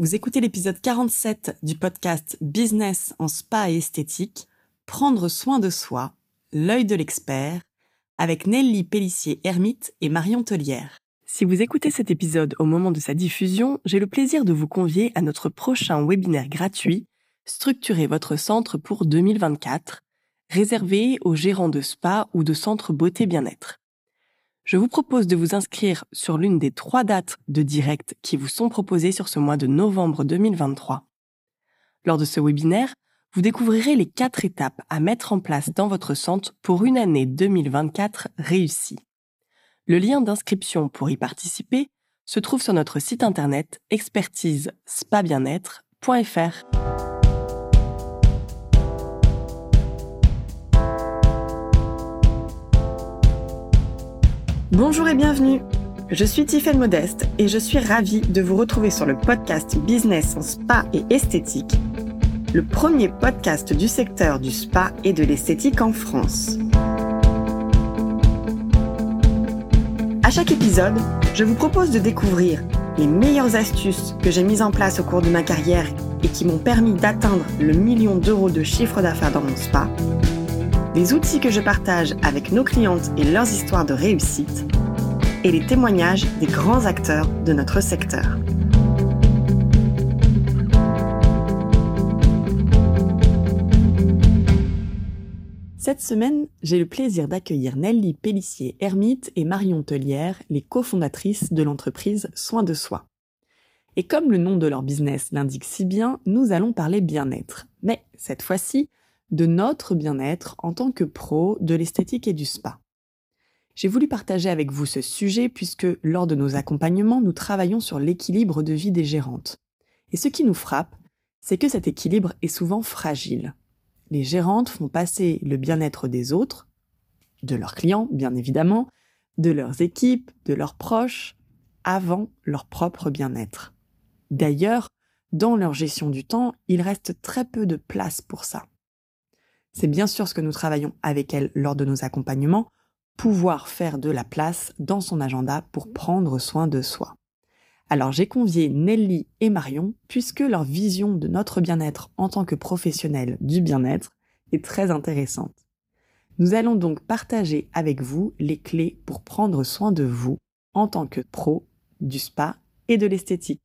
Vous écoutez l'épisode 47 du podcast Business en spa et esthétique, Prendre soin de soi, l'œil de l'expert, avec Nelly Pellissier-Hermite et Marion Tellière. Si vous écoutez cet épisode au moment de sa diffusion, j'ai le plaisir de vous convier à notre prochain webinaire gratuit Structurer votre centre pour 2024, réservé aux gérants de spa ou de centres beauté bien-être je vous propose de vous inscrire sur l'une des trois dates de direct qui vous sont proposées sur ce mois de novembre 2023. Lors de ce webinaire, vous découvrirez les quatre étapes à mettre en place dans votre centre pour une année 2024 réussie. Le lien d'inscription pour y participer se trouve sur notre site internet expertise spa Bonjour et bienvenue. Je suis Tiffaine Modeste et je suis ravie de vous retrouver sur le podcast Business en spa et esthétique, le premier podcast du secteur du spa et de l'esthétique en France. À chaque épisode, je vous propose de découvrir les meilleures astuces que j'ai mises en place au cours de ma carrière et qui m'ont permis d'atteindre le million d'euros de chiffre d'affaires dans mon spa les outils que je partage avec nos clientes et leurs histoires de réussite, et les témoignages des grands acteurs de notre secteur. Cette semaine, j'ai le plaisir d'accueillir Nelly Pellissier-Hermite et Marion Tellière, les cofondatrices de l'entreprise Soins de Soi. Et comme le nom de leur business l'indique si bien, nous allons parler bien-être. Mais cette fois-ci, de notre bien-être en tant que pro de l'esthétique et du spa. J'ai voulu partager avec vous ce sujet puisque lors de nos accompagnements, nous travaillons sur l'équilibre de vie des gérantes. Et ce qui nous frappe, c'est que cet équilibre est souvent fragile. Les gérantes font passer le bien-être des autres, de leurs clients bien évidemment, de leurs équipes, de leurs proches, avant leur propre bien-être. D'ailleurs, dans leur gestion du temps, il reste très peu de place pour ça. C'est bien sûr ce que nous travaillons avec elle lors de nos accompagnements, pouvoir faire de la place dans son agenda pour prendre soin de soi. Alors j'ai convié Nelly et Marion puisque leur vision de notre bien-être en tant que professionnels du bien-être est très intéressante. Nous allons donc partager avec vous les clés pour prendre soin de vous en tant que pro du spa et de l'esthétique.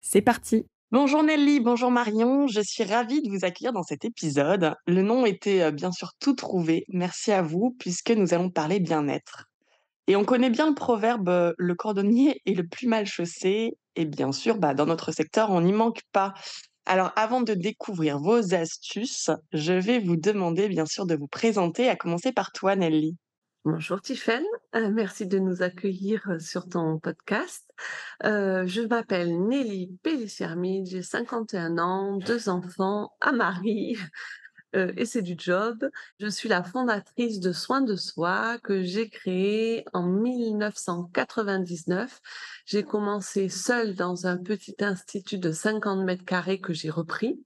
C'est parti Bonjour Nelly, bonjour Marion, je suis ravie de vous accueillir dans cet épisode. Le nom était euh, bien sûr tout trouvé, merci à vous, puisque nous allons parler bien-être. Et on connaît bien le proverbe euh, le cordonnier est le plus mal chaussé, et bien sûr, bah, dans notre secteur, on n'y manque pas. Alors avant de découvrir vos astuces, je vais vous demander bien sûr de vous présenter, à commencer par toi Nelly. Bonjour euh, merci de nous accueillir sur ton podcast. Je m'appelle Nelly Pellicermide, j'ai 51 ans, deux enfants, un mari, et c'est du job. Je suis la fondatrice de Soins de Soi que j'ai créé en 1999. J'ai commencé seule dans un petit institut de 50 mètres carrés que j'ai repris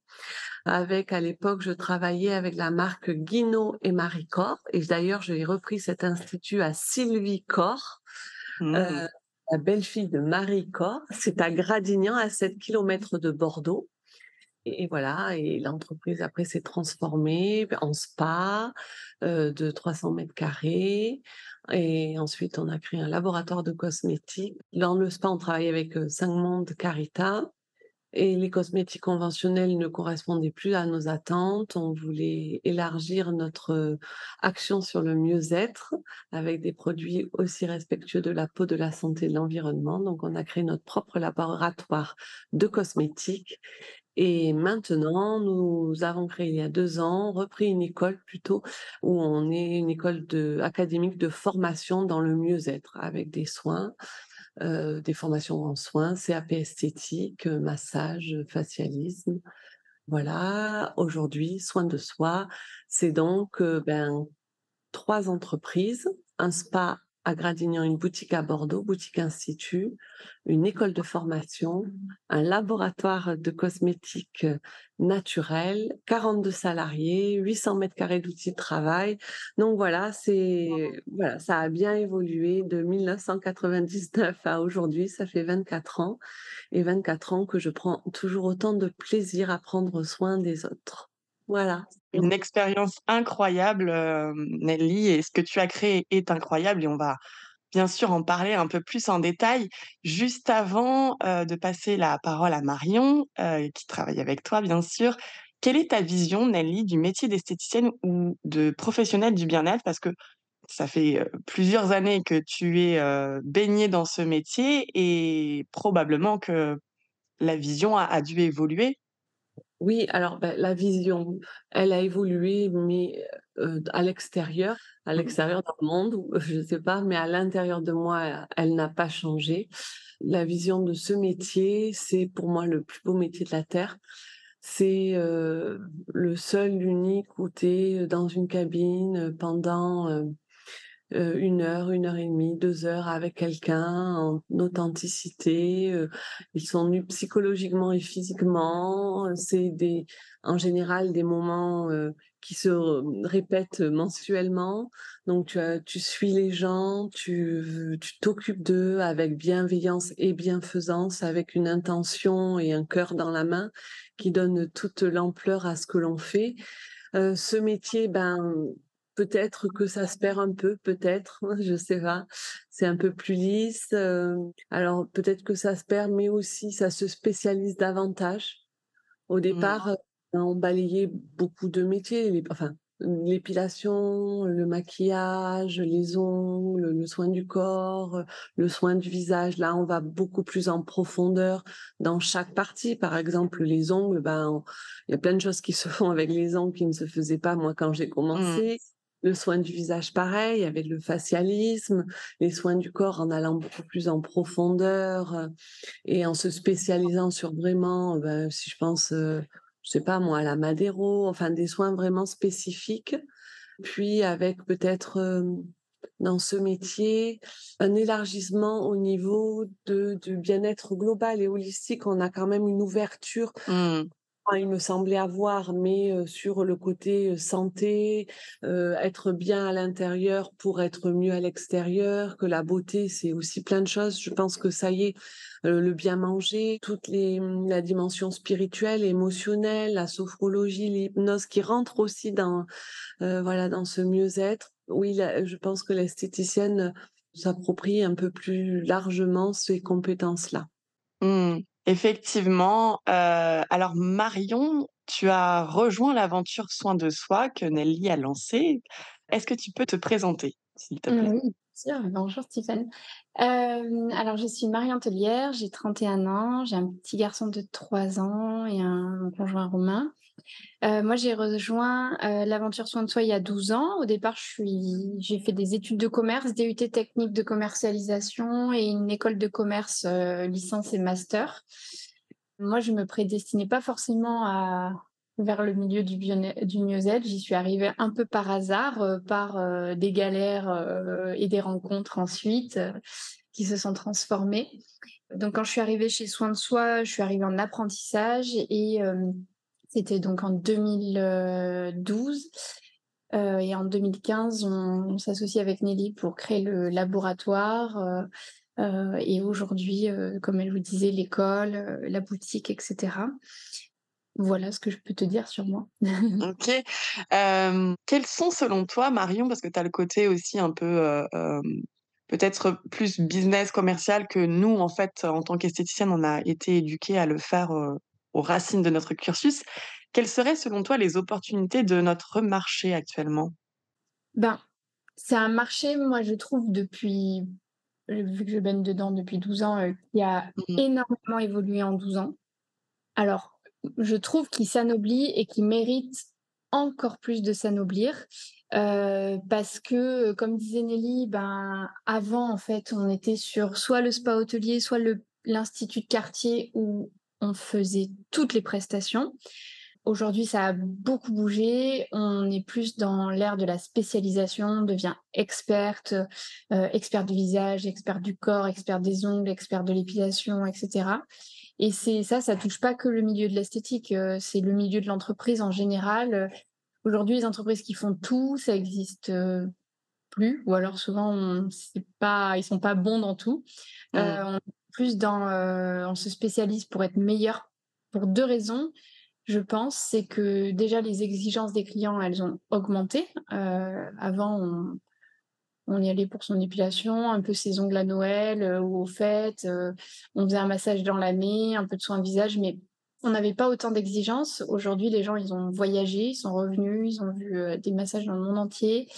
avec à l'époque je travaillais avec la marque Guino et Marie Cor. Et d'ailleurs j'ai repris cet institut à Sylvie Cor mmh. euh, la belle-fille de Marie Cor. C'est à Gradignan à 7 km de Bordeaux. Et, voilà. Et l'entreprise après s'est transformée en spa euh, de 300 mètres carrés. Et ensuite on a créé un laboratoire de cosmétiques. Dans le spa on travaille avec euh, Cinq Mondes Carita et les cosmétiques conventionnels ne correspondaient plus à nos attentes. On voulait élargir notre action sur le mieux-être avec des produits aussi respectueux de la peau, de la santé et de l'environnement. Donc, on a créé notre propre laboratoire de cosmétiques. Et maintenant, nous avons créé il y a deux ans, repris une école plutôt, où on est une école académique de formation dans le mieux-être avec des soins euh, des formations en soins, CAP esthétique, euh, massage, facialisme. Voilà, aujourd'hui, soins de soi, c'est donc euh, ben, trois entreprises, un spa à Gradignan une boutique à Bordeaux, boutique institut, une école de formation, un laboratoire de cosmétiques naturels, 42 salariés, 800 mètres carrés d'outils de travail. Donc voilà, c'est voilà, ça a bien évolué de 1999 à aujourd'hui, ça fait 24 ans et 24 ans que je prends toujours autant de plaisir à prendre soin des autres. Voilà. Une expérience incroyable, Nelly, et ce que tu as créé est incroyable et on va bien sûr en parler un peu plus en détail. Juste avant de passer la parole à Marion, qui travaille avec toi, bien sûr, quelle est ta vision, Nelly, du métier d'esthéticienne ou de professionnelle du bien-être? Parce que ça fait plusieurs années que tu es baignée dans ce métier et probablement que la vision a dû évoluer. Oui, alors, bah, la vision, elle a évolué, mais à l'extérieur, à mmh l'extérieur dans le monde, je ne sais pas, mais à l'intérieur de moi, elle n'a pas changé. La vision de ce métier, c'est pour moi le plus beau métier de la terre. C'est, le seul, l'unique où tu es, dans une cabine, pendant, euh, une heure, une heure et demie, deux heures avec quelqu'un en authenticité. Euh, ils sont nus psychologiquement et physiquement. C'est des, en général des moments euh, qui se répètent mensuellement. Donc tu, tu suis les gens, tu t'occupes d'eux avec bienveillance et bienfaisance, avec une intention et un cœur dans la main qui donne toute l'ampleur à ce que l'on fait. ce métier, ben Peut-être que ça se perd un peu, peut-être, je sais pas. C'est un peu plus lisse. alors peut-être que ça se perd, mais aussi ça se spécialise davantage. Au mmh. départ, on balayait beaucoup de métiers. enfin, l'épilation, le maquillage, les ongles, le soin du corps, le soin du visage. Là, on va beaucoup plus en profondeur dans chaque partie. Par exemple, les ongles, ben, il y a plein de choses qui se font avec les ongles qui ne se faisaient pas moi quand j'ai mmh. Le soin du visage pareil, avec le facialisme, les soins du corps en allant beaucoup plus en profondeur euh, et en se spécialisant sur vraiment, ben, si je pense, euh, je sais pas moi, à la Madero, enfin des soins vraiment spécifiques. Puis avec peut-être euh, dans ce métier un élargissement au niveau de, du bien-être global et holistique. On a quand même une ouverture mmh il me semblait avoir, mais sur le côté santé, être bien à l'intérieur pour être mieux à l'extérieur, que la beauté, c'est aussi plein de choses. Je pense que ça y est, le bien manger, toute les, mmh, la dimension spirituelle, émotionnelle, la sophrologie, l'hypnose qui rentre aussi dans, voilà, dans ce mieux-être. Oui, je pense que l'esthéticienne s'approprie un peu plus largement ces compétences-là. Mmh. Effectivement. alors Marion, tu as rejoint l'aventure Soin de soi que Nelly a lancée. Est-ce que tu peux te présenter, s'il te plaît? Bonjour Stéphane. alors je suis Marion Tellière, j'ai 31 ans, j'ai un petit garçon de 3 ans et un conjoint roumain. Euh, moi, j'ai rejoint euh, l'aventure soin de soi il y a 12 ans. Au départ, j'ai fait des études de commerce, DUT technique de commercialisation et une école de commerce euh, licence et master. Moi, je me prédestinais pas forcément à vers le milieu du, du mieux-être. J'y suis arrivée un peu par hasard, par des galères et des rencontres ensuite qui se sont transformées. Donc, quand je suis arrivée chez Soin de Soi, je suis arrivée en apprentissage et c'était donc en 2012. Euh, et en 2015, on, s'associe avec Nelly pour créer le laboratoire. Euh, euh, et aujourd'hui, comme elle vous disait, l'école, la boutique, etc. Voilà ce que je peux te dire sur moi. ok. quels sont selon toi, Marion, parce que tu as le côté aussi un peu peut-être plus business commercial que nous, en fait, en tant qu'esthéticienne, on a été éduqués à le faire aux racines de notre cursus. Quelles seraient selon toi les opportunités de notre marché actuellement? Ben, c'est un marché, moi je trouve depuis, vu que je baigne dedans depuis 12 ans, euh, qui a mmh énormément évolué en 12 ans. Alors, je trouve qu'il s'anoblit et qu'il mérite encore plus de s'anoblir. Euh, parce que, comme disait Nelly, ben, avant, en fait, on était sur soit le spa hôtelier, soit l'institut de quartier où on faisait toutes les prestations. Aujourd'hui, ça a beaucoup bougé. On est plus dans l'ère de la spécialisation, on devient experte, euh, experte du visage, experte du corps, experte des ongles, experte de l'épilation, etc. Et c'est ça, ça touche pas que le milieu de l'esthétique, euh, c'est le milieu de l'entreprise en général. Aujourd'hui, les entreprises qui font tout, ça existe euh, plus, ou alors souvent, on, pas, ils sont pas bons dans tout. Mmh. on, plus dans, on se spécialise pour être meilleur pour deux raisons je pense, c'est que déjà les exigences des clients, elles ont augmenté. Euh, avant, on, y allait pour son épilation, un peu ses ongles à Noël euh, ou au fêtes, euh, on faisait un massage dans l'année, un peu de soin visage, mais on n'avait pas autant d'exigences. Aujourd'hui, les gens, ils ont voyagé, ils sont revenus, ils ont vu des massages dans le monde entier.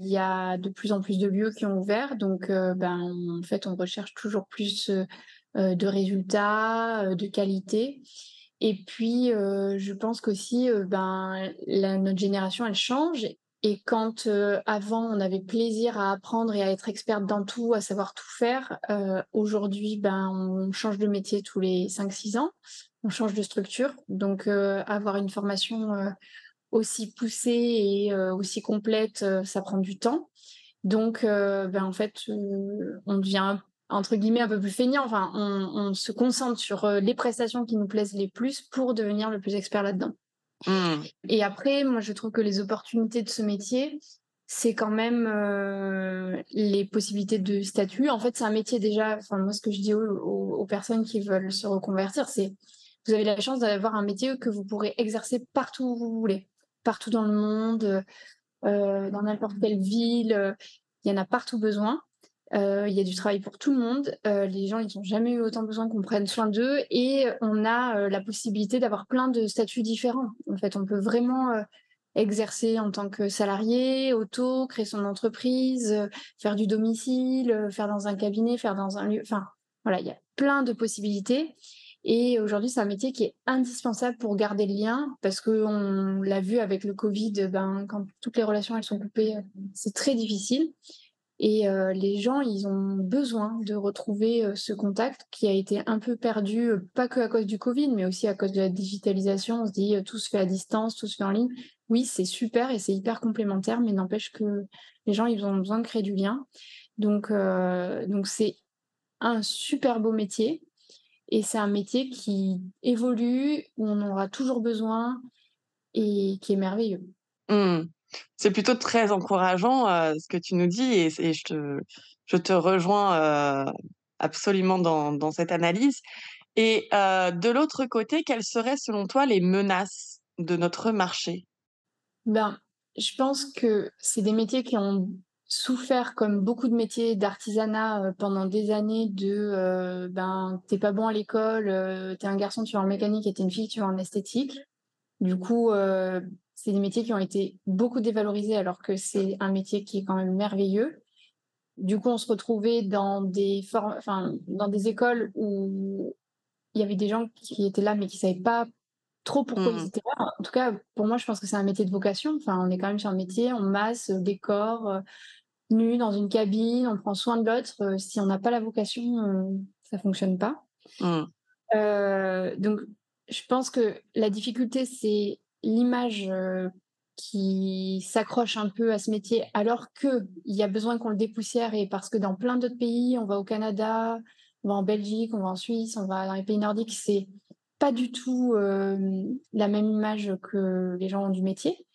Il y a de plus en plus de lieux qui ont ouvert, donc ben, en fait, on recherche toujours plus de résultats, de qualité. Et puis, euh, je pense qu'aussi, euh, ben, notre génération, elle change. Et quand euh, avant, on avait plaisir à apprendre et à être experte dans tout, à savoir tout faire, aujourd'hui, ben, on change de métier tous les 5-6 ans, on change de structure. Donc, avoir une formation aussi poussée et aussi complète, ça prend du temps. Donc, ben, en fait, on devient entre guillemets un peu plus feignant. Enfin, on, se concentre sur euh, les prestations qui nous plaisent les plus pour devenir le plus expert là-dedans. Mmh. Et après, moi, je trouve que les opportunités de ce métier, c'est quand même euh, les possibilités de statut. En fait, c'est un métier déjà. Enfin, moi, ce que je dis aux, personnes qui veulent se reconvertir, c'est vous avez la chance d'avoir un métier que vous pourrez exercer partout où vous voulez, partout dans le monde, euh, dans n'importe quelle ville. Il y en a partout besoin. Euh, il y a du travail pour tout le monde. Euh, les gens, ils n'ont jamais eu autant besoin qu'on prenne soin d'eux. Et on a euh, la possibilité d'avoir plein de statuts différents. En fait, on peut vraiment exercer en tant que salarié, auto, créer son entreprise, faire du domicile, faire dans un cabinet, faire dans un lieu. Enfin, voilà, il y a plein de possibilités. Et aujourd'hui, c'est un métier qui est indispensable pour garder le lien, parce qu'on l'a vu avec le Covid, ben, quand toutes les relations elles sont coupées, c'est très difficile. Et euh, les gens, ils ont besoin de retrouver euh, ce contact qui a été un peu perdu, euh, pas que à cause du Covid, mais aussi à cause de la digitalisation. On se dit tout se fait à distance, tout se fait en ligne. Oui, c'est super et c'est hyper complémentaire, mais n'empêche que les gens, ils ont besoin de créer du lien. Donc, donc c'est un super beau métier et c'est un métier qui évolue, où on aura toujours besoin et qui est merveilleux. Mmh. C'est plutôt très encourageant, ce que tu nous dis et je te rejoins, absolument dans cette analyse et de l'autre côté, quelles seraient selon toi les menaces de notre marché? Ben, je pense que c'est des métiers qui ont souffert comme beaucoup de métiers d'artisanat, pendant des années de, ben, tu pas bon à l'école, tu es un garçon, tu vas en mécanique et tu es une fille, tu vas en esthétique. Du coup, c'est des métiers qui ont été beaucoup dévalorisés alors que c'est un métier qui est quand même merveilleux. Du coup, on se retrouvait dans des, enfin, dans des écoles où il y avait des gens qui étaient là mais qui ne savaient pas trop pourquoi ils mmh. étaient là. En tout cas, pour moi, je pense que c'est un métier de vocation. Enfin, on est quand même sur un métier, on masse, décore, euh, nu dans une cabine, on prend soin de l'autre. Euh, si on n'a pas la vocation, euh, ça fonctionne pas. Mmh. donc, je pense que la difficulté, c'est l'image qui s'accroche un peu à ce métier, alors qu'il y a besoin qu'on le dépoussière, et parce que dans plein d'autres pays, on va au Canada, on va en Belgique, on va en Suisse, on va dans les pays nordiques, c'est pas du tout la même image que les gens ont du métier.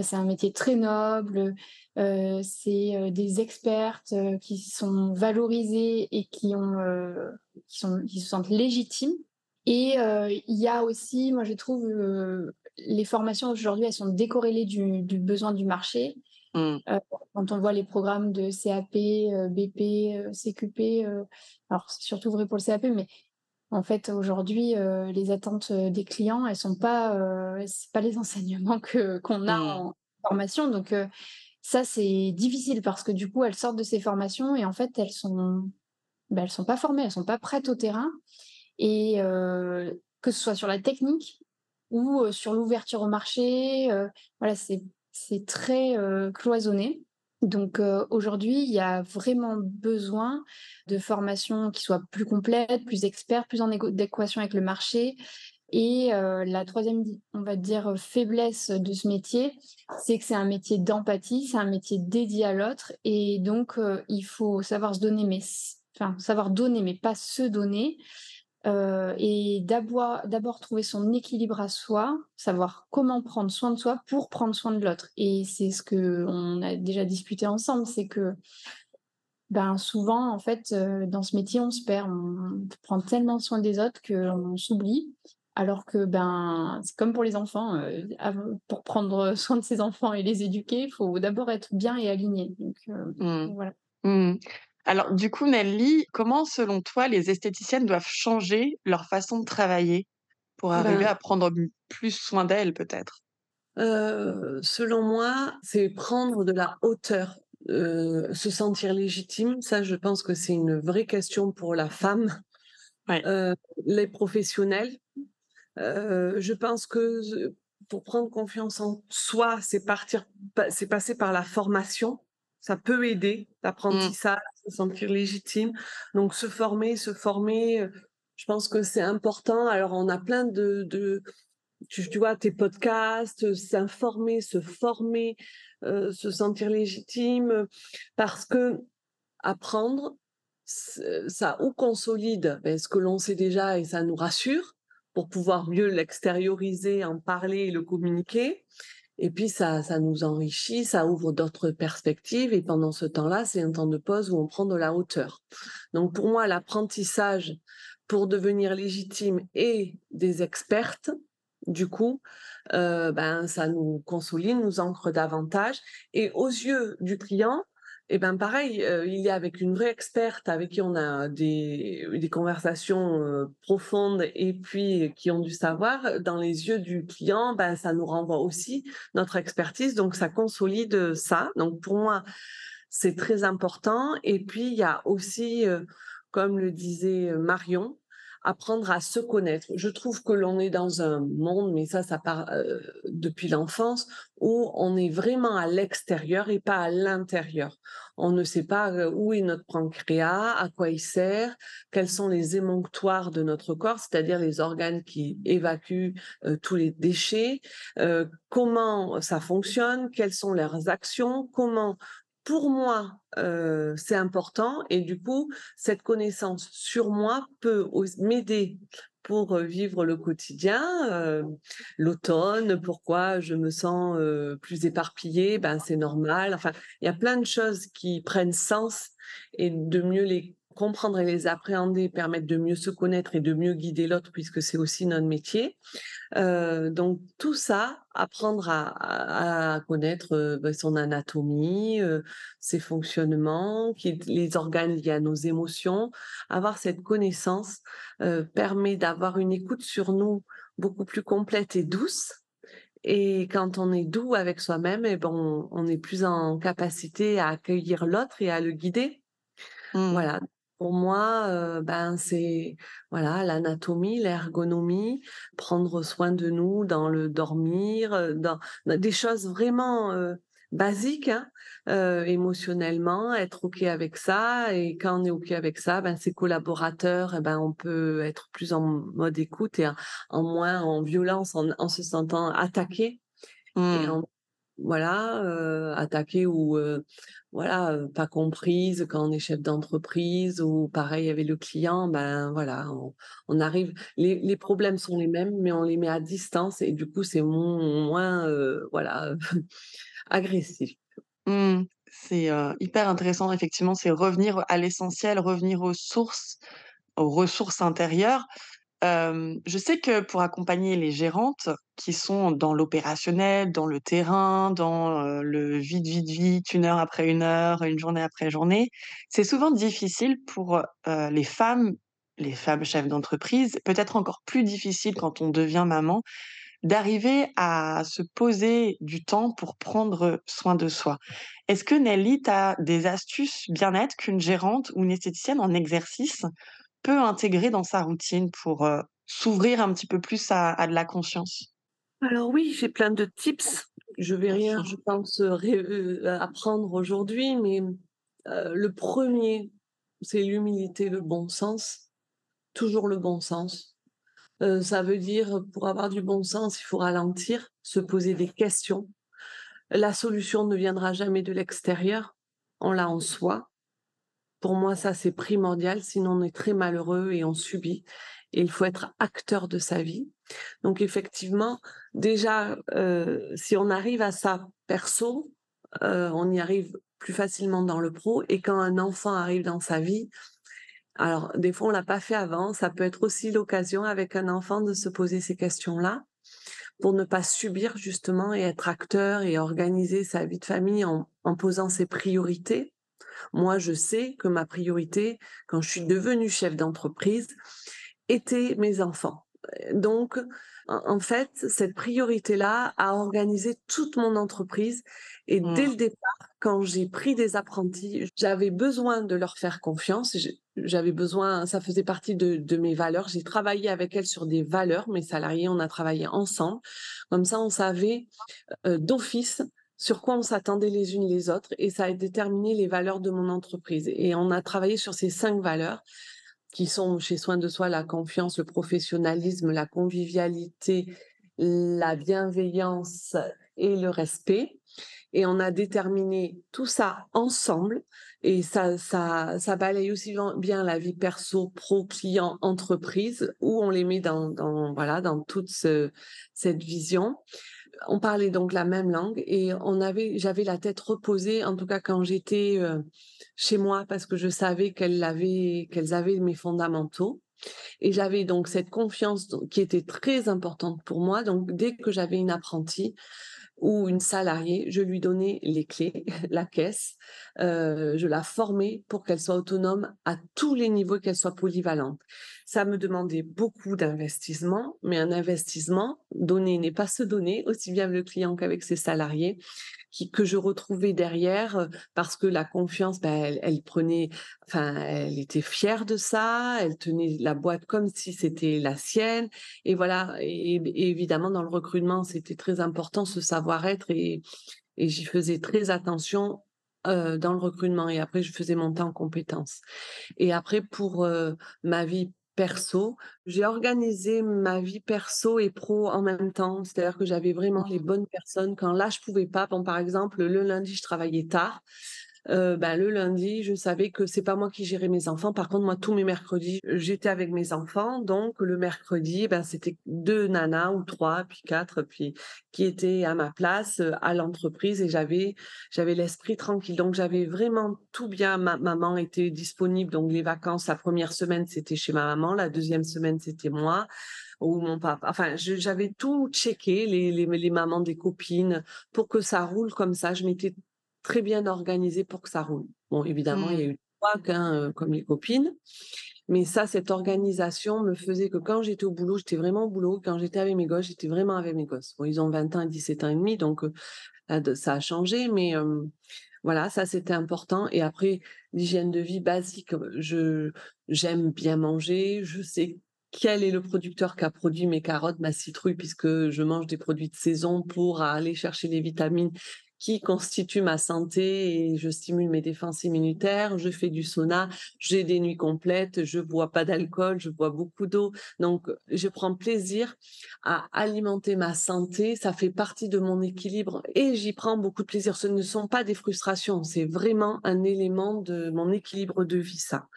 c'est un métier très noble, c'est des expertes qui sont valorisées et qui, ont, qui, se sentent légitimes. Et il y a aussi, moi je trouve, les formations aujourd'hui, elles sont décorrélées du, besoin du marché. Mmh. Euh, quand on voit les programmes de CAP, euh, BP, euh, CQP, alors c'est surtout vrai pour le CAP, mais en fait aujourd'hui, les attentes des clients, elles sont pas, c'est pas les enseignements que qu'on a mmh. en formation. Donc ça, c'est difficile parce que du coup, elles sortent de ces formations et en fait, elles sont, ben, elles sont pas formées, elles sont pas prêtes au terrain. Et que ce soit sur la technique, ou sur l'ouverture au marché. voilà, c'est très cloisonné. Donc aujourd'hui, il y a vraiment besoin de formations qui soient plus complètes, plus expertes, plus en adéquation avec le marché. Et la troisième, on va dire, faiblesse de ce métier, c'est que c'est un métier d'empathie, c'est un métier dédié à l'autre. Et donc, il faut savoir se donner, mais enfin, savoir donner, mais pas se donner. Et d'abord trouver son équilibre à soi, savoir comment prendre soin de soi pour prendre soin de l'autre. Et c'est ce que on a déjà discuté ensemble, c'est que ben souvent en fait dans ce métier on se perd, on prend tellement soin des autres qu'on s'oublie alors que ben, c'est comme pour les enfants, euh, pour prendre soin de ses enfants et les éduquer, il faut d'abord être bien et aligné. Donc, euh, mmh. voilà. Mmh. Alors, du coup, Nelly, comment, selon toi, les esthéticiennes doivent changer leur façon de travailler pour arriver ben à prendre plus soin d'elles, peut-être? Euh, Selon moi, c'est prendre de la hauteur, se sentir légitime. Ça, je pense que c'est une vraie question pour la femme. les professionnels, je pense que pour prendre confiance en soi, c'est partir, c'est passer par la formation. Ça peut aider, mmh. l'apprentissage, se sentir légitime. Donc se former, se former, je pense que c'est important. Alors on a plein de, de tu, vois, tes podcasts, s'informer, se former, se sentir légitime, parce que apprendre, ça ou consolide ben, ce que l'on sait déjà et ça nous rassure, pour pouvoir mieux l'extérioriser, en parler et le communiquer. Et puis ça, ça nous enrichit, ça ouvre d'autres perspectives. Et pendant ce temps-là, c'est un temps de pause où on prend de la hauteur. Donc pour moi, l'apprentissage pour devenir légitime et des expertes, du coup, euh, ben ça nous consolide, nous ancre davantage. Et aux yeux du client, et ben pareil, il y a avec une vraie experte avec qui on a des, des conversations profondes et puis qui ont du savoir. Dans les yeux du client, ben ça nous renvoie aussi notre expertise, donc ça consolide ça. Donc pour moi, c'est très important. Et puis il y a aussi, comme le disait Marion, apprendre à se connaître. Je trouve que l'on est dans un monde, mais ça, ça part euh, depuis l'enfance, où on est vraiment à l'extérieur et pas à l'intérieur. On ne sait pas euh, où est notre pancréas, à quoi il sert, quels sont les émonctoires de notre corps, c'est-à-dire les organes qui évacuent euh, tous les déchets, comment ça fonctionne, quelles sont leurs actions, comment pour moi, c'est important et du coup, cette connaissance sur moi peut m'aider pour vivre le quotidien, l'automne, pourquoi je me sens plus éparpillée, ben c'est normal. Enfin, il y a plein de choses qui prennent sens et de mieux les comprendre et les appréhender permettent de mieux se connaître et de mieux guider l'autre puisque c'est aussi notre métier. Euh, donc tout ça, apprendre à, connaître euh, ben, son anatomie, euh, ses fonctionnements, les organes liés à nos émotions, avoir cette connaissance permet d'avoir une écoute sur nous beaucoup plus complète et douce. Et quand on est doux avec soi-même, et eh ben on, est plus en capacité à accueillir l'autre et à le guider. Mmh. Voilà. Pour moi, ben c'est voilà l'anatomie, l'ergonomie, prendre soin de nous dans le dormir, dans, des choses vraiment basiques hein, émotionnellement, être ok avec ça et quand on est ok avec ça, ben ses collaborateurs, eh ben on peut être plus en mode écoute et en, moins en violence, en, se sentant attaqué. Et mmh voilà, euh, attaquée ou euh, voilà, pas comprise quand on est chef d'entreprise ou pareil avec le client, ben voilà, on, arrive. Les, problèmes sont les mêmes, mais on les met à distance et du coup c'est moins, voilà agressif. Mmh. c'est hyper intéressant effectivement, c'est revenir à l'essentiel, revenir aux sources, aux ressources intérieures je sais que pour accompagner les gérantes qui sont dans l'opérationnel, dans le terrain, dans, le vite, vite, vite, une heure après une heure, une journée après journée, c'est souvent difficile pour, les femmes, les femmes chefs d'entreprise, peut-être encore plus difficile quand on devient maman, d'arriver à se poser du temps pour prendre soin de soi. Est-ce que Nelly, tu as des astuces bien-être qu'une gérante ou une esthéticienne en exercice peut intégrer dans sa routine pour s'ouvrir un petit peu plus à, de la conscience? Alors oui, j'ai plein de tips. Je vais rien, je pense, apprendre aujourd'hui, mais le premier, c'est l'humilité, le bon sens, toujours le bon sens. Euh, ça veut dire, pour avoir du bon sens, il faut ralentir, se poser des questions. La solution ne viendra jamais de l'extérieur, on l'a en soi. Pour moi, ça, c'est primordial, sinon on est très malheureux et on subit. Et il faut être acteur de sa vie. Donc, effectivement, déjà, euh, si on arrive à ça perso, euh, on y arrive plus facilement dans le pro. Et quand un enfant arrive dans sa vie, alors des fois on l'a pas fait avant, ça peut être aussi l'occasion avec un enfant de se poser ces questions-là pour ne pas subir justement et être acteur et organiser sa vie de famille en posant ses priorités. Moi, je sais que ma priorité, quand je suis devenue chef d'entreprise, était mes enfants. Donc, en fait, cette priorité-là a organisé toute mon entreprise. Et dès mmh. le départ, quand j'ai pris des apprentis, j'avais besoin de leur faire confiance. J'avais besoin, ça faisait partie de, mes valeurs. J'ai travaillé avec elles sur des valeurs. Mes salariés, on a travaillé ensemble. Comme ça, on savait euh, d'office sur quoi on s'attendait les unes les autres. Et ça a déterminé les valeurs de mon entreprise. Et on a travaillé sur ces cinq valeurs qui sont chez Soins de Soi la confiance, le professionnalisme, la convivialité, la bienveillance et le respect. Et on a déterminé tout ça ensemble. Et ça, ça, ça balaye aussi bien la vie perso, pro, client, entreprise, où on les met dans, dans voilà, dans toute cette vision on parlait donc la même langue et on avait, j'avais la tête reposée, en tout cas quand j'étais euh, chez moi, parce que je savais qu'elles avaient, qu'elles avaient mes fondamentaux. Et j'avais donc cette confiance qui était très importante pour moi. Donc dès que j'avais une apprentie, ou une salariée, je lui donnais les clés, la caisse, euh, je la formais pour qu'elle soit autonome à tous les niveaux, qu'elle soit polyvalente. Ça me demandait beaucoup d'investissement, mais un investissement donné n'est pas se donner, aussi bien avec le client qu'avec ses salariés que je retrouvais derrière euh, parce que la confiance, ben, elle, prenait, enfin, elle était fière de ça, elle tenait la boîte comme si c'était la sienne. Et voilà, et, évidemment, dans le recrutement, c'était très important ce et, j'y faisais très attention euh, dans le recrutement et après je faisais monter en compétences. Et après pour euh, ma vie perso. J'ai organisé ma vie perso et pro en même temps. C'est-à-dire que j'avais vraiment les bonnes personnes. Quand là, je pouvais pas, bon, par exemple, le lundi, je travaillais tard. Euh, ben, le lundi, je savais que c'est pas moi qui gérais mes enfants. Par contre, moi, tous mes mercredis, j'étais avec mes enfants. Donc, le mercredi, ben, c'était deux nanas ou trois, puis quatre, puis qui étaient à ma place euh, à l'entreprise et j'avais, j'avais l'esprit tranquille. Donc, j'avais vraiment tout bien. Ma maman était disponible. Donc, les vacances, la première semaine, c'était chez ma maman. La deuxième semaine, c'était moi ou mon papa. Enfin, j'avais tout checké, les, les, les, mamans des copines, pour que ça roule comme ça. Je m'étais très bien organisé pour que ça roule. Bon, évidemment, il y a mmh. eu des hein, comme les copines. Mais ça, cette organisation me faisait que quand j'étais au boulot, j'étais vraiment au boulot. Quand j'étais avec mes gosses, j'étais vraiment avec mes gosses. Bon, ils ont 20 ans et 17 ans et demi, donc euh, ça a changé. Mais voilà, ça, c'était important. Et après, l'hygiène de vie basique. Je, j'aime bien manger. Je sais quel est le producteur qui a produit mes carottes, ma citrouille, puisque je mange des produits de saison pour aller chercher les vitamines qui constitue ma santé et je stimule mes défenses immunitaires, je fais du sauna, j'ai des nuits complètes, je bois pas d'alcool, je bois beaucoup d'eau. Donc, je prends plaisir à alimenter ma santé, ça fait partie de mon équilibre et j'y prends beaucoup de plaisir. Ce ne sont pas des frustrations, c'est vraiment un élément de mon équilibre de vie, ça.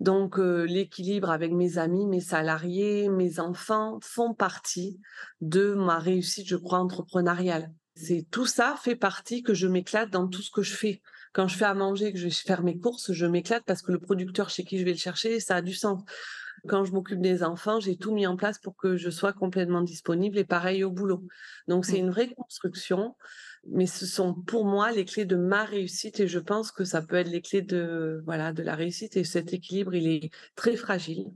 Donc euh, l'équilibre avec mes amis, mes salariés, mes enfants font partie de ma réussite, je crois, entrepreneuriale. C'est tout ça fait partie que je m'éclate dans tout ce que je fais. Quand je fais à manger, que je vais faire mes courses, je m'éclate parce que le producteur chez qui je vais le chercher, ça a du sens. Quand je m'occupe des enfants, j'ai tout mis en place pour que je sois complètement disponible et pareil au boulot. Donc c'est mmh. une vraie construction, mais ce sont pour moi les clés de ma réussite et je pense que ça peut être les clés de voilà de la réussite et cet équilibre il est très fragile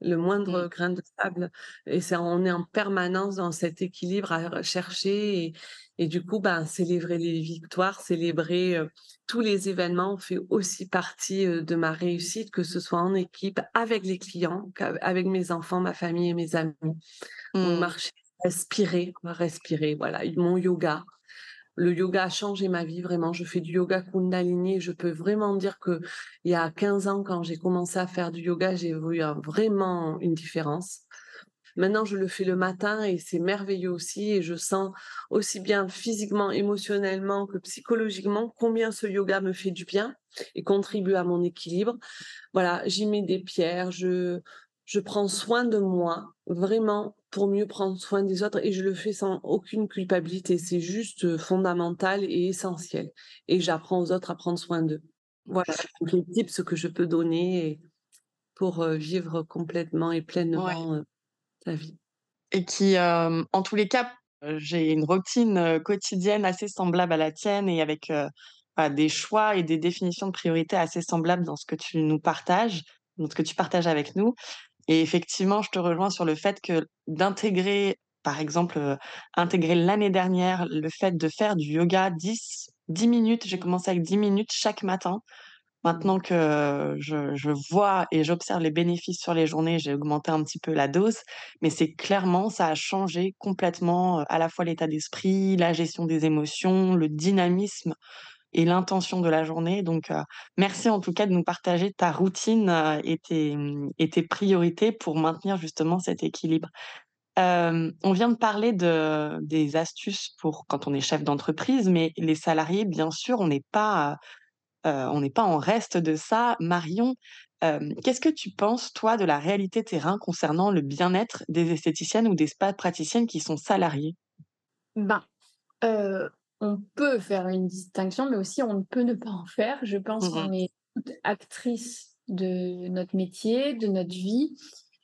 le moindre mmh. grain de sable. Et on est en permanence dans cet équilibre à chercher et, et du coup, ben, célébrer les victoires, célébrer tous les événements fait aussi partie de ma réussite, que ce soit en équipe, avec les clients, avec mes enfants, ma famille et mes amis. Mon mmh. marché, respirer, respirer, voilà, mon yoga, le yoga a changé ma vie vraiment. Je fais du yoga Kundalini. Je peux vraiment dire que il y a 15 ans, quand j'ai commencé à faire du yoga, j'ai vu vraiment une différence. Maintenant, je le fais le matin et c'est merveilleux aussi. Et je sens aussi bien physiquement, émotionnellement que psychologiquement combien ce yoga me fait du bien et contribue à mon équilibre. Voilà, j'y mets des pierres, je, je prends soin de moi, vraiment pour mieux prendre soin des autres et je le fais sans aucune culpabilité. C'est juste fondamental et essentiel. Et j'apprends aux autres à prendre soin d'eux. Voilà les tips que je peux donner pour vivre complètement et pleinement ta vie. Et qui, en tous les cas, j'ai une routine quotidienne assez semblable à la tienne et avec bah, des choix et des définitions de priorités assez semblables dans ce que tu nous partages, dans ce que tu partages avec nous. Et effectivement, je te rejoins sur le fait que d'intégrer, par exemple, intégrer l'année dernière le fait de faire du yoga 10, 10 minutes. J'ai commencé avec 10 minutes chaque matin. Maintenant que je, je vois et j'observe les bénéfices sur les journées, j'ai augmenté un petit peu la dose, mais c'est clairement, ça a changé complètement à la fois l'état d'esprit, la gestion des émotions, le dynamisme et l'intention de la journée. Donc, merci en tout cas de nous partager ta routine et, tes, mmh, et tes priorités pour maintenir justement cet équilibre. on vient de parler de, des astuces pour quand on est chef d'entreprise, mais les salariés, bien sûr, on n'est pas, on n'est pas en reste de ça. Marion, qu'est-ce que tu penses, toi, de la réalité terrain concernant le bien-être des esthéticiennes ou des spa praticiennes qui sont salariées? Ben, on peut faire une distinction, mais aussi on ne peut ne pas en faire. Je pense mmh qu'on est toutes actrices de notre métier, de notre vie.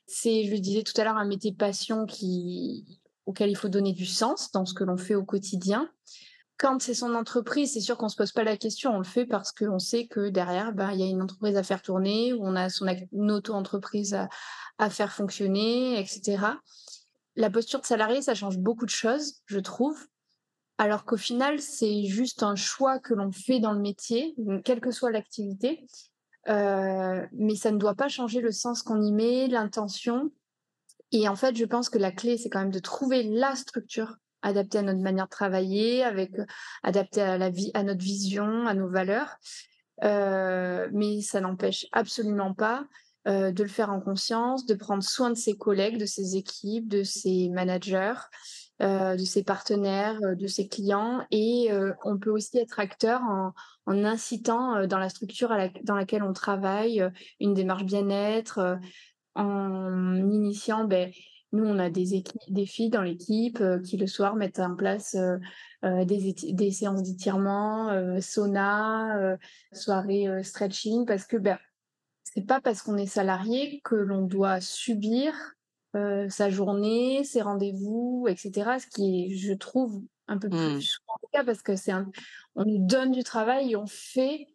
C'est, je le disais tout à l'heure, un métier passion qui, auquel il faut donner du sens dans ce que l'on fait au quotidien. Quand c'est son entreprise, c'est sûr qu'on ne se pose pas la question, on le fait parce qu'on sait que derrière, ben, il y a une entreprise à faire tourner, ou on a son auto-entreprise à, à faire fonctionner, etc. La posture de salarié, ça change beaucoup de choses, je trouve alors qu'au final, c'est juste un choix que l'on fait dans le métier, quelle que soit l'activité. Euh, mais ça ne doit pas changer le sens qu'on y met, l'intention. Et en fait, je pense que la clé, c'est quand même de trouver la structure adaptée à notre manière de travailler, avec euh, adaptée à notre vision, à nos valeurs. Euh, mais ça n'empêche absolument pas de le faire en conscience, de prendre soin de ses collègues, de ses équipes, de ses managers, de ses partenaires, euh, de ses clients. Et euh, on peut aussi être acteur en, incitant dans la structure dans laquelle on travaille une démarche bien-être, en initiant, ben, nous, on a des, des filles dans l'équipe qui le soir mettent en place des, séances d'étirement, sauna, soirée stretching, parce que ben, c'est pas parce qu'on est salarié que l'on doit subir euh, sa journée, ses rendez-vous, etc. Ce qui est, je trouve, un peu plus mmh. souvent le cas parce que c'est on nous donne du travail, on fait,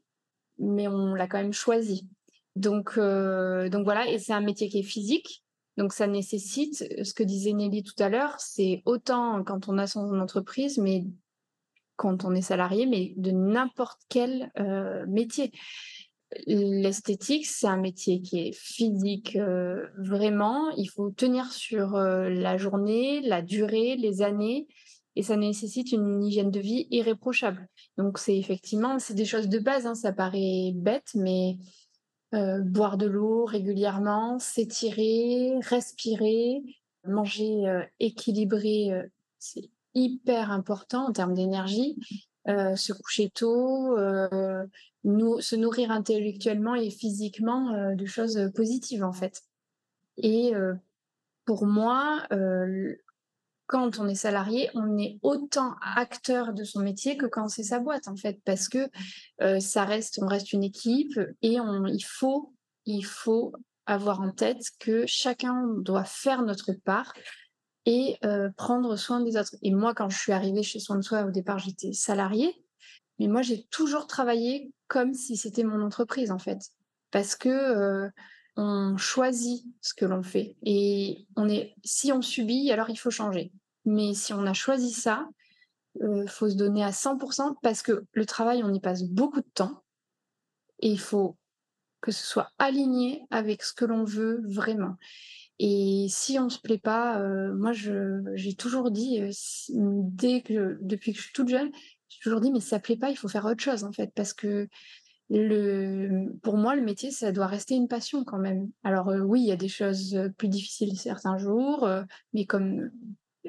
mais on l'a quand même choisi. Donc, euh, donc voilà, et c'est un métier qui est physique. Donc ça nécessite, ce que disait Nelly tout à l'heure, c'est autant quand on a son entreprise, mais quand on est salarié, mais de n'importe quel euh, métier. L'esthétique, c'est un métier qui est physique euh, vraiment. Il faut tenir sur euh, la journée, la durée, les années, et ça nécessite une hygiène de vie irréprochable. Donc c'est effectivement, c'est des choses de base. Hein, ça paraît bête, mais euh, boire de l'eau régulièrement, s'étirer, respirer, manger équilibré, c'est hyper important en termes d'énergie. se coucher tôt, nous, se nourrir intellectuellement et physiquement euh, de choses positives en fait. Et euh, pour moi, euh, quand on est salarié, on est autant acteur de son métier que quand c'est sa boîte en fait, parce que ça reste, on reste une équipe et on, il faut, il faut avoir en tête que chacun doit faire notre part et prendre soin des autres. Et moi, quand je suis arrivée chez Soin de Soi, au départ, j'étais salariée. Mais moi, j'ai toujours travaillé comme si c'était mon entreprise, en fait. Parce que euh, on choisit ce que l'on fait. Et on est, si on subit, alors il faut changer. Mais si on a choisi ça, il euh, faut se donner à 100% parce que le travail, on y passe beaucoup de temps. Et il faut que ce soit aligné avec ce que l'on veut vraiment. Et si on se plaît pas, euh, moi j'ai toujours dit, dès que depuis que je suis toute jeune, j'ai toujours dit, mais ça plaît pas, il faut faire autre chose, en fait, parce que le, pour moi, le métier, ça doit rester une passion quand même. Alors oui, il y a des choses plus difficiles certains jours, mais comme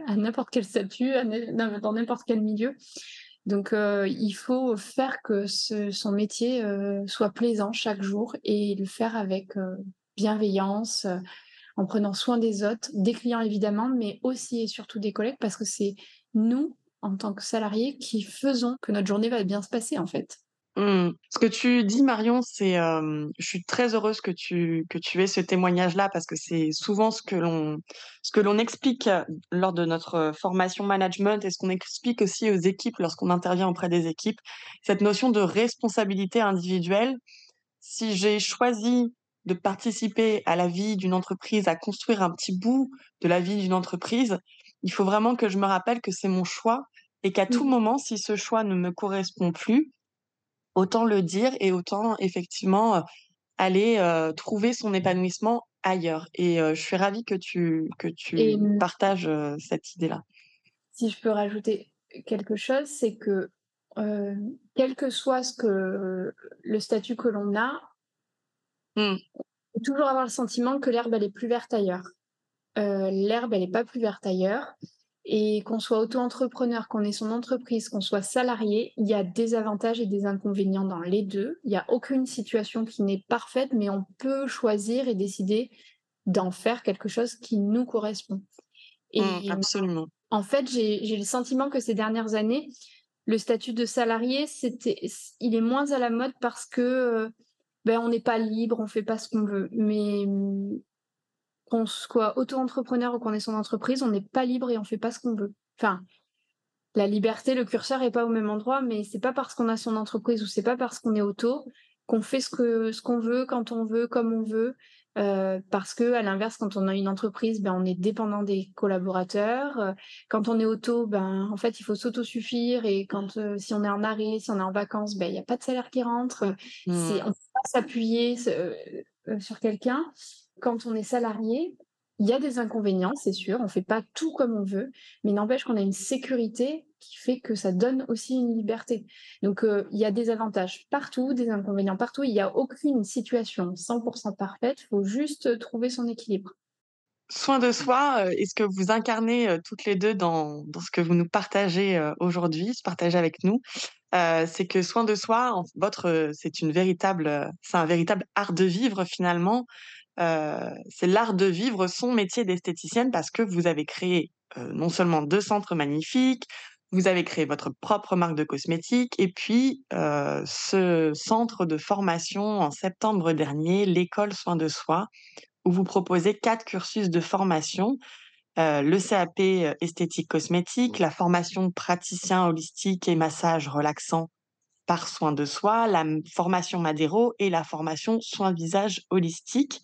à n'importe quel statut, dans n'importe quel milieu. Donc, il faut faire que son métier soit plaisant chaque jour et le faire avec bienveillance, en prenant soin des autres, des clients évidemment, mais aussi et surtout des collègues, parce que c'est nous, en tant que salariés, qui faisons que notre journée va bien se passer en fait. Mmh. Ce que tu dis, Marion, c'est, je suis très heureuse que tu que tu aies ce témoignage-là parce que c'est souvent ce que l'on ce que l'on explique lors de notre formation management et ce qu'on explique aussi aux équipes lorsqu'on intervient auprès des équipes, cette notion de responsabilité individuelle. Si j'ai choisi de participer à la vie d'une entreprise, à construire un petit bout de la vie d'une entreprise, il faut vraiment que je me rappelle que c'est mon choix et qu'à tout mmh. moment, si ce choix ne me correspond plus, autant le dire et autant effectivement aller trouver son épanouissement ailleurs. Et je suis ravie que tu, que tu mmh partages cette idée-là. Si je peux rajouter quelque chose, c'est que quel que soit ce que le statut que l'on a, mmh. on peut toujours avoir le sentiment que l'herbe elle est plus verte ailleurs. L'herbe elle n'est pas plus verte ailleurs. Et qu'on soit auto-entrepreneur, qu'on ait son entreprise, qu'on soit salarié, il y a des avantages et des inconvénients dans les deux. Il n'y a aucune situation qui n'est parfaite, mais on peut choisir et décider d'en faire quelque chose qui nous correspond. Et mmh, absolument. En fait, j'ai le sentiment que ces dernières années, le statut de salarié, c'était, il est moins à la mode parce que ben, on n'est pas libre, on fait pas ce qu'on veut. Mais qu'on soit auto-entrepreneur ou qu'on ait son entreprise, on n'est pas libre et on fait pas ce qu'on veut. Enfin, la liberté, le curseur est pas au même endroit, mais c'est pas parce qu'on a son entreprise ou c'est pas parce qu'on est auto qu'on fait ce que ce qu'on veut quand on veut, comme on veut. Euh, parce que à l'inverse, quand on a une entreprise, ben on est dépendant des collaborateurs. Euh, quand on est auto, ben en fait il faut s'autosuffire et quand euh, si on est en arrêt, si on est en vacances, ben il y a pas de salaire qui rentre. C'est mmh. on peut pas s'appuyer sur quelqu'un quand on est salarié, il y a des inconvénients, c'est sûr, on ne fait pas tout comme on veut, mais n'empêche qu'on a une sécurité qui fait que ça donne aussi une liberté. Donc euh, il y a des avantages partout, des inconvénients partout, il n'y a aucune situation 100% parfaite, il faut juste trouver son équilibre. Soin de soi, euh, est-ce que vous incarnez euh, toutes les deux dans, ce que vous nous partagez aujourd'hui, se partagez avec nous? C'est que soin de soi, votre, c'est une véritable, c'est un véritable art de vivre finalement. C'est l'art de vivre son métier d'esthéticienne parce que vous avez créé non seulement deux centres magnifiques, vous avez créé votre propre marque de cosmétiques et puis ce centre de formation en septembre dernier, l'école Soins de Soi, où vous proposez quatre cursus de formation. le CAP esthétique cosmétique, la formation praticien holistique et massage relaxant par soin de soi, la formation Madero et la formation soins visage holistique.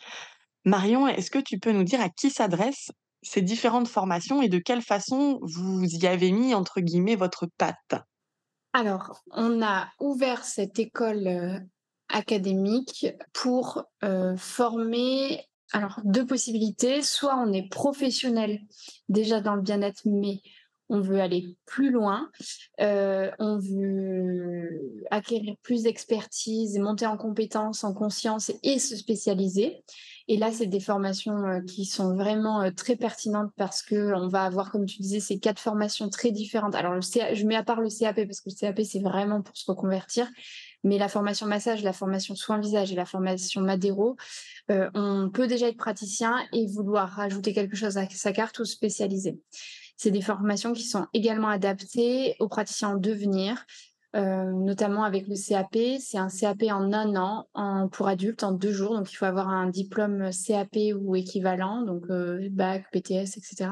Marion, est-ce que tu peux nous dire à qui s'adressent ces différentes formations et de quelle façon vous y avez mis, entre guillemets, votre patte? Alors, on a ouvert cette école euh, académique pour euh, former alors, deux possibilités. Soit on est professionnel déjà dans le bien-être, mais on veut aller plus loin, euh, on veut acquérir plus d'expertise, monter en compétences, en conscience et se spécialiser. Et là, c'est des formations euh, qui sont vraiment euh, très pertinentes parce que on va avoir, comme tu disais, ces quatre formations très différentes. Alors, je mets à part le CAP parce que le CAP, c'est vraiment pour se reconvertir. Mais la formation massage, la formation soins visage et la formation Madero, on peut déjà être praticien et vouloir rajouter quelque chose à sa carte ou spécialiser. C'est des formations qui sont également adaptées aux praticiens en devenir, euh, notamment avec le CAP. C'est un CAP en un an pour adultes, en deux jours. Donc, il faut avoir un diplôme CAP ou équivalent, donc euh, bac, PTS, etc.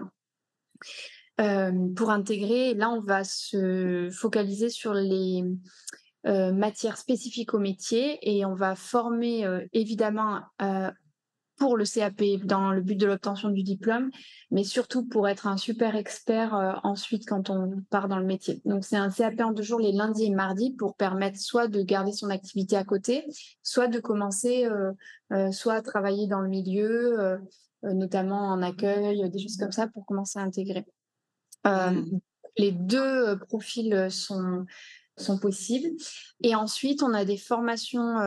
Euh, pour intégrer, là, on va se focaliser sur les matières spécifiques au métier et on va former évidemment pour le CAP dans le but de l'obtention du diplôme, mais surtout pour être un super expert euh, ensuite quand on part dans le métier. Donc c'est un CAP en deux jours les lundis et mardis pour permettre soit de garder son activité à côté, soit de commencer euh, euh, soit à travailler dans le milieu, notamment en accueil, des choses comme ça pour commencer à intégrer. Mmh. Les deux profils sont sont possibles. Et ensuite, on a des formations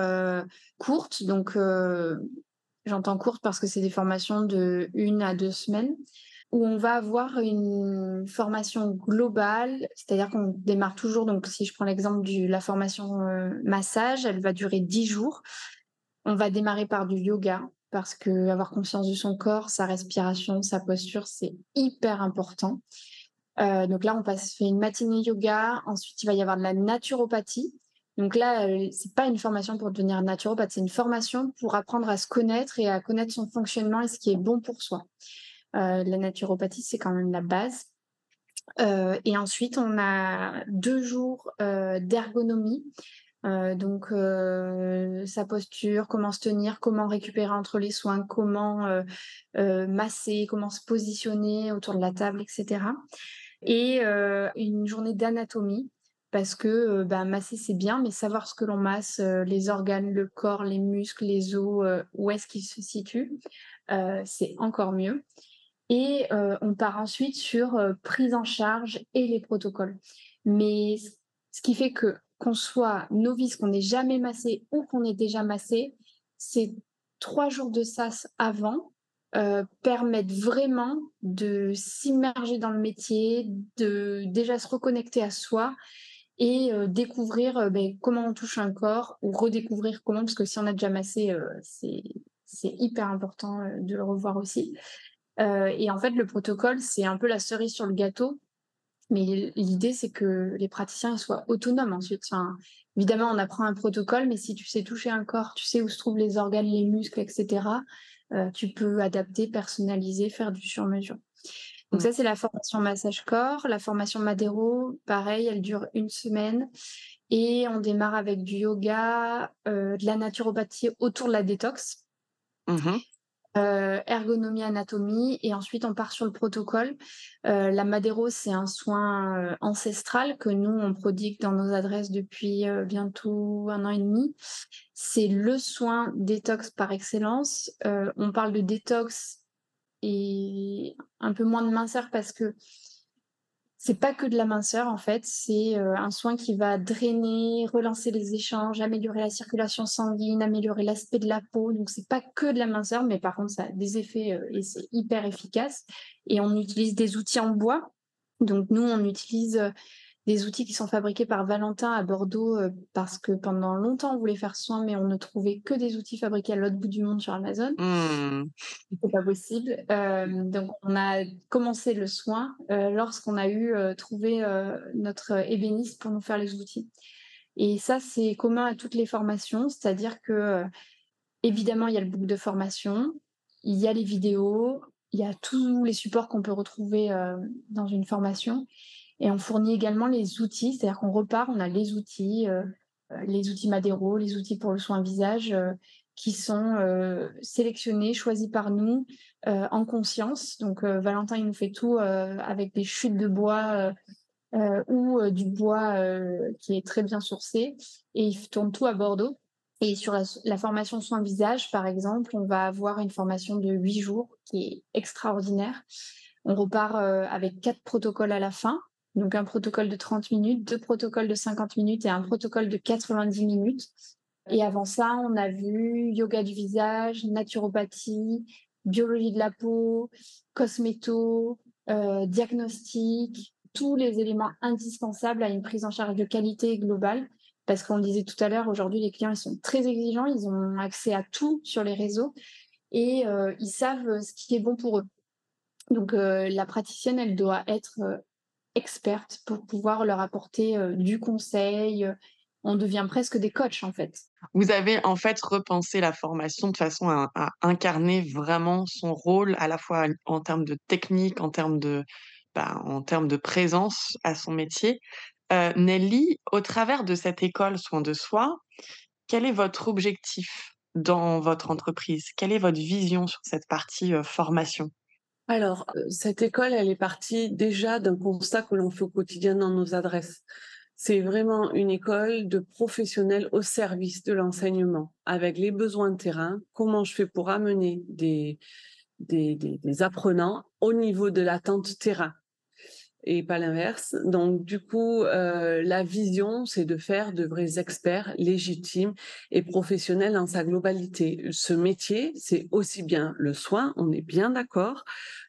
courtes. Donc, j'entends courtes parce que c'est des formations de une à deux semaines où on va avoir une formation globale, c'est-à-dire qu'on démarre toujours, donc si je prends l'exemple de la formation massage, elle va durer dix jours. On va démarrer par du yoga, parce que avoir conscience de son corps, sa respiration, sa posture, c'est hyper important. Euh, donc là, on passe fait une matinée yoga. Ensuite, il va y avoir de la naturopathie. Donc là, euh, c'est pas une formation pour devenir naturopathe, c'est une formation pour apprendre à se connaître et à connaître son fonctionnement et ce qui est bon pour soi. Euh, la naturopathie, c'est quand même la base. et ensuite, on a deux jours d'ergonomie. donc, sa posture, comment se tenir, comment récupérer entre les soins, comment masser, comment se positionner autour de la table, etc et une journée d'anatomie parce que bah, masser c'est bien, mais savoir ce que l'on masse, les organes, le corps, les muscles, les os, où est-ce qu'ils se situent, c'est encore mieux. Et on part ensuite sur prise en charge et les protocoles. Mais ce qui fait que qu'on soit novice, qu'on n'ait jamais massé ou qu'on ait déjà massé, c'est trois jours de sas avant permettent vraiment de s'immerger dans le métier, de déjà se reconnecter à soi et euh, découvrir euh, ben, comment on touche un corps ou redécouvrir comment, parce que si on a déjà massé, c'est hyper important de le revoir aussi. et en fait, le protocole, c'est un peu la cerise sur le gâteau. Mais l'idée, c'est que les praticiens soient autonomes ensuite. Évidemment, on apprend un protocole, mais si tu sais toucher un corps, tu sais où se trouvent les organes, les muscles, etc., euh, tu peux adapter, personnaliser, faire du sur-mesure. Donc mmh. ça, c'est la formation massage corps. La formation Madero, pareil, elle dure une semaine. Et on démarre avec du yoga, euh, de la naturopathie autour de la détox. Mmh euh, ergonomie, anatomie, et ensuite on part sur le protocole. Euh, la Madero, c'est un soin ancestral que nous, on prodigue dans nos adresses depuis bientôt un an et demi. C'est le soin détox par excellence. on parle de détox et un peu moins de minceur parce que c'est pas que de la minceur en fait, c'est euh, un soin qui va drainer, relancer les échanges, améliorer la circulation sanguine, améliorer l'aspect de la peau. Donc c'est pas que de la minceur, mais par contre ça a des effets euh, et c'est hyper efficace. Et on utilise des outils en bois. Donc nous on utilise euh, des outils qui sont fabriqués par Valentin à Bordeaux euh, parce que pendant longtemps on voulait faire soin mais on ne trouvait que des outils fabriqués à l'autre bout du monde sur Amazon. Mmh. C'est pas possible. Euh, donc on a commencé le soin euh, lorsqu'on a eu trouvé notre ébéniste pour nous faire les outils. Et ça c'est commun à toutes les formations, c'est-à-dire que évidemment il y a le book de formation, il y a les vidéos, il y a tous les supports qu'on peut retrouver dans une formation. Et on fournit également les outils, c'est-à-dire qu'on repart, on a les outils, euh, euh, les outils Madero, les outils pour le soin visage, euh, qui sont sélectionnés, choisis par nous en conscience. Donc Valentin, il nous fait tout avec des chutes de bois ou du bois qui est très bien sourcé, et il tourne tout à Bordeaux. Et sur la, la, formation soin visage, par exemple, on va avoir une formation de huit jours qui est extraordinaire. On repart avec quatre protocoles à la fin. Donc un protocole de 30 minutes, deux protocoles de 50 minutes et un protocole de 90 minutes. Et avant ça, on a vu yoga du visage, naturopathie, biologie de la peau, cosméto, euh, diagnostic, tous les éléments indispensables à une prise en charge de qualité globale. Parce qu'on disait tout à l'heure, aujourd'hui, les clients, ils sont très exigeants, ils ont accès à tout sur les réseaux et euh, ils savent ce qui est bon pour eux. Donc, euh, la praticienne, elle doit être expertes pour pouvoir leur apporter du conseil. On devient presque des coachs en fait. Vous avez en fait repensé la formation de façon à, incarner vraiment son rôle à la fois en termes de technique, en termes de, bah, en termes de présence à son métier. Nelly, au travers de cette école soin de soi, quel est votre objectif dans votre entreprise? Quelle est votre vision sur cette partie formation? Alors, euh, cette école, elle est partie déjà d'un constat que l'on fait au quotidien dans nos adresses. C'est vraiment une école de professionnels au service de l'enseignement, avec les besoins de terrain, comment je fais pour amener des, apprenants au niveau de l'attente terrain. Et pas l'inverse. Donc, du coup, euh, la vision, c'est de faire de vrais experts légitimes et professionnels dans sa globalité. Ce métier, c'est aussi bien le soin, on est bien d'accord,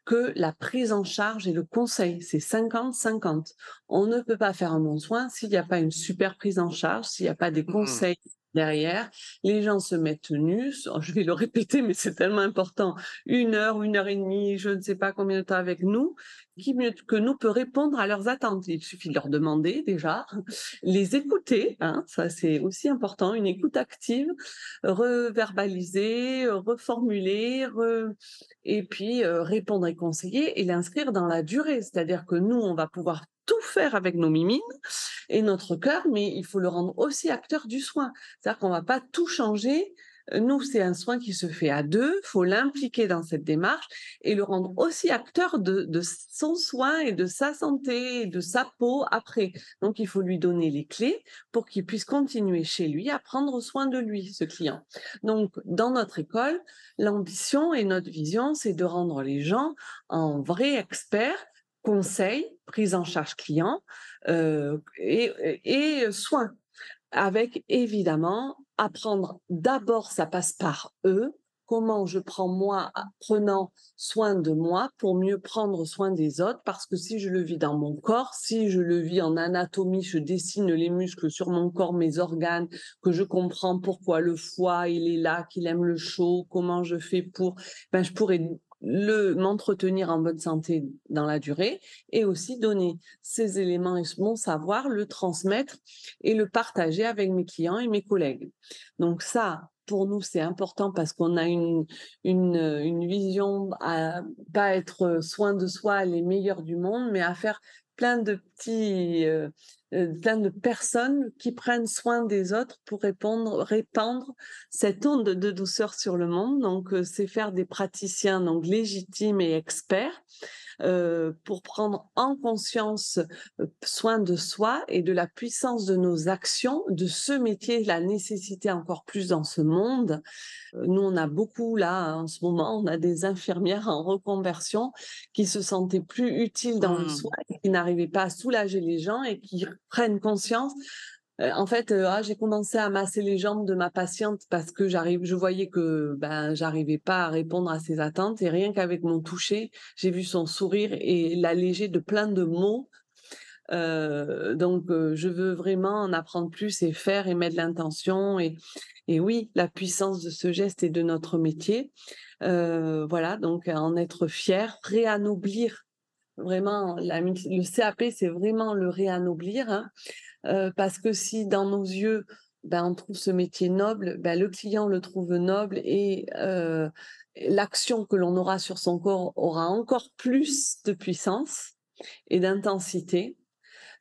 que la prise en charge et le conseil. C'est 50-50. On ne peut pas faire un bon soin s'il n'y a pas une super prise en charge, s'il n'y a pas des mmh conseils derrière. Les gens se mettent nus. Je vais le répéter, mais c'est tellement important. Une heure, une heure et demie, je ne sais pas combien de temps avec nous. Qui mieux que nous peut répondre à leurs attentes Il suffit de leur demander déjà, les écouter. Hein, ça, c'est aussi important. Une écoute active, reverbaliser, reformuler, et puis euh, répondre et conseiller et l'inscrire dans la durée. C'est-à-dire que nous, on va pouvoir tout faire avec nos mimines et notre cœur, mais il faut le rendre aussi acteur du soin. C'est-à-dire qu'on va pas tout changer. Nous, c'est un soin qui se fait à deux. Il faut l'impliquer dans cette démarche et le rendre aussi acteur de, son soin et de sa santé et de sa peau après. Donc, il faut lui donner les clés pour qu'il puisse continuer chez lui à prendre soin de lui, ce client. Donc, dans notre école, l'ambition et notre vision, c'est de rendre les gens en vrais experts conseil, prise en charge client euh, et, et soins. Avec évidemment apprendre d'abord, ça passe par eux, comment je prends moi, prenant soin de moi pour mieux prendre soin des autres, parce que si je le vis dans mon corps, si je le vis en anatomie, je dessine les muscles sur mon corps, mes organes, que je comprends pourquoi le foie, il est là, qu'il aime le chaud, comment je fais pour, ben, je pourrais le m'entretenir en bonne santé dans la durée et aussi donner ces éléments et mon savoir, le transmettre et le partager avec mes clients et mes collègues. Donc ça, pour nous, c'est important parce qu'on a une, une, une vision à pas être soin de soi les meilleurs du monde, mais à faire plein de petits, euh, plein de personnes qui prennent soin des autres pour répondre, répandre cette onde de douceur sur le monde. Donc, euh, c'est faire des praticiens donc légitimes et experts euh, pour prendre en conscience euh, soin de soi et de la puissance de nos actions, de ce métier, la nécessité encore plus dans ce monde. Euh, nous, on a beaucoup là en ce moment, on a des infirmières en reconversion qui se sentaient plus utiles dans le mmh. soin, qui n'arrivaient pas à soulager les gens et qui prennent conscience euh, en fait, euh, ah, j'ai commencé à masser les jambes de ma patiente parce que j'arrive, je voyais que ben j'arrivais pas à répondre à ses attentes et rien qu'avec mon toucher, j'ai vu son sourire et l'alléger de plein de mots. Euh, donc, je veux vraiment en apprendre plus et faire et mettre l'intention et, et oui, la puissance de ce geste et de notre métier. voilà, donc en être fier, réanoblir vraiment le CAP, c'est vraiment le réanoblir. Hein. Parce que si dans nos yeux, ben, on trouve ce métier noble, ben, le client le trouve noble et l'action que l'on aura sur son corps aura encore plus de puissance et d'intensité.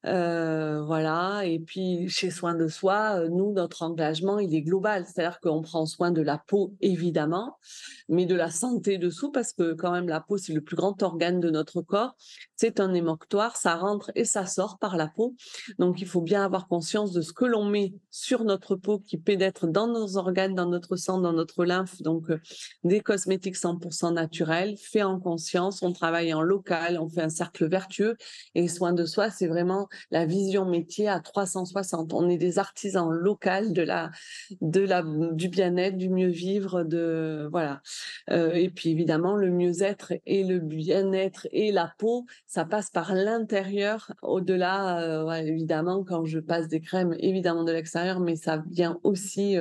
Euh, voilà. Et puis, chez Soins de Soi, euh, nous, notre engagement, il est global. C'est-à-dire qu'on prend soin de la peau, évidemment, mais de la santé dessous, parce que quand même, la peau, c'est le plus grand organe de notre corps. C'est un émoctoire, ça rentre et ça sort par la peau. Donc, il faut bien avoir conscience de ce que l'on met sur notre peau qui pénètre dans nos organes, dans notre sang, dans notre lymphe. Donc, euh, des cosmétiques 100% naturels, faits en conscience. On travaille en local, on fait un cercle vertueux. Et Soins de Soi, c'est vraiment la vision métier à 360. On est des artisans locaux de la, de la, du bien-être, du mieux vivre, de voilà. Euh, et puis évidemment le mieux-être et le bien-être et la peau, ça passe par l'intérieur. Au-delà, euh, évidemment, quand je passe des crèmes, évidemment de l'extérieur, mais ça vient aussi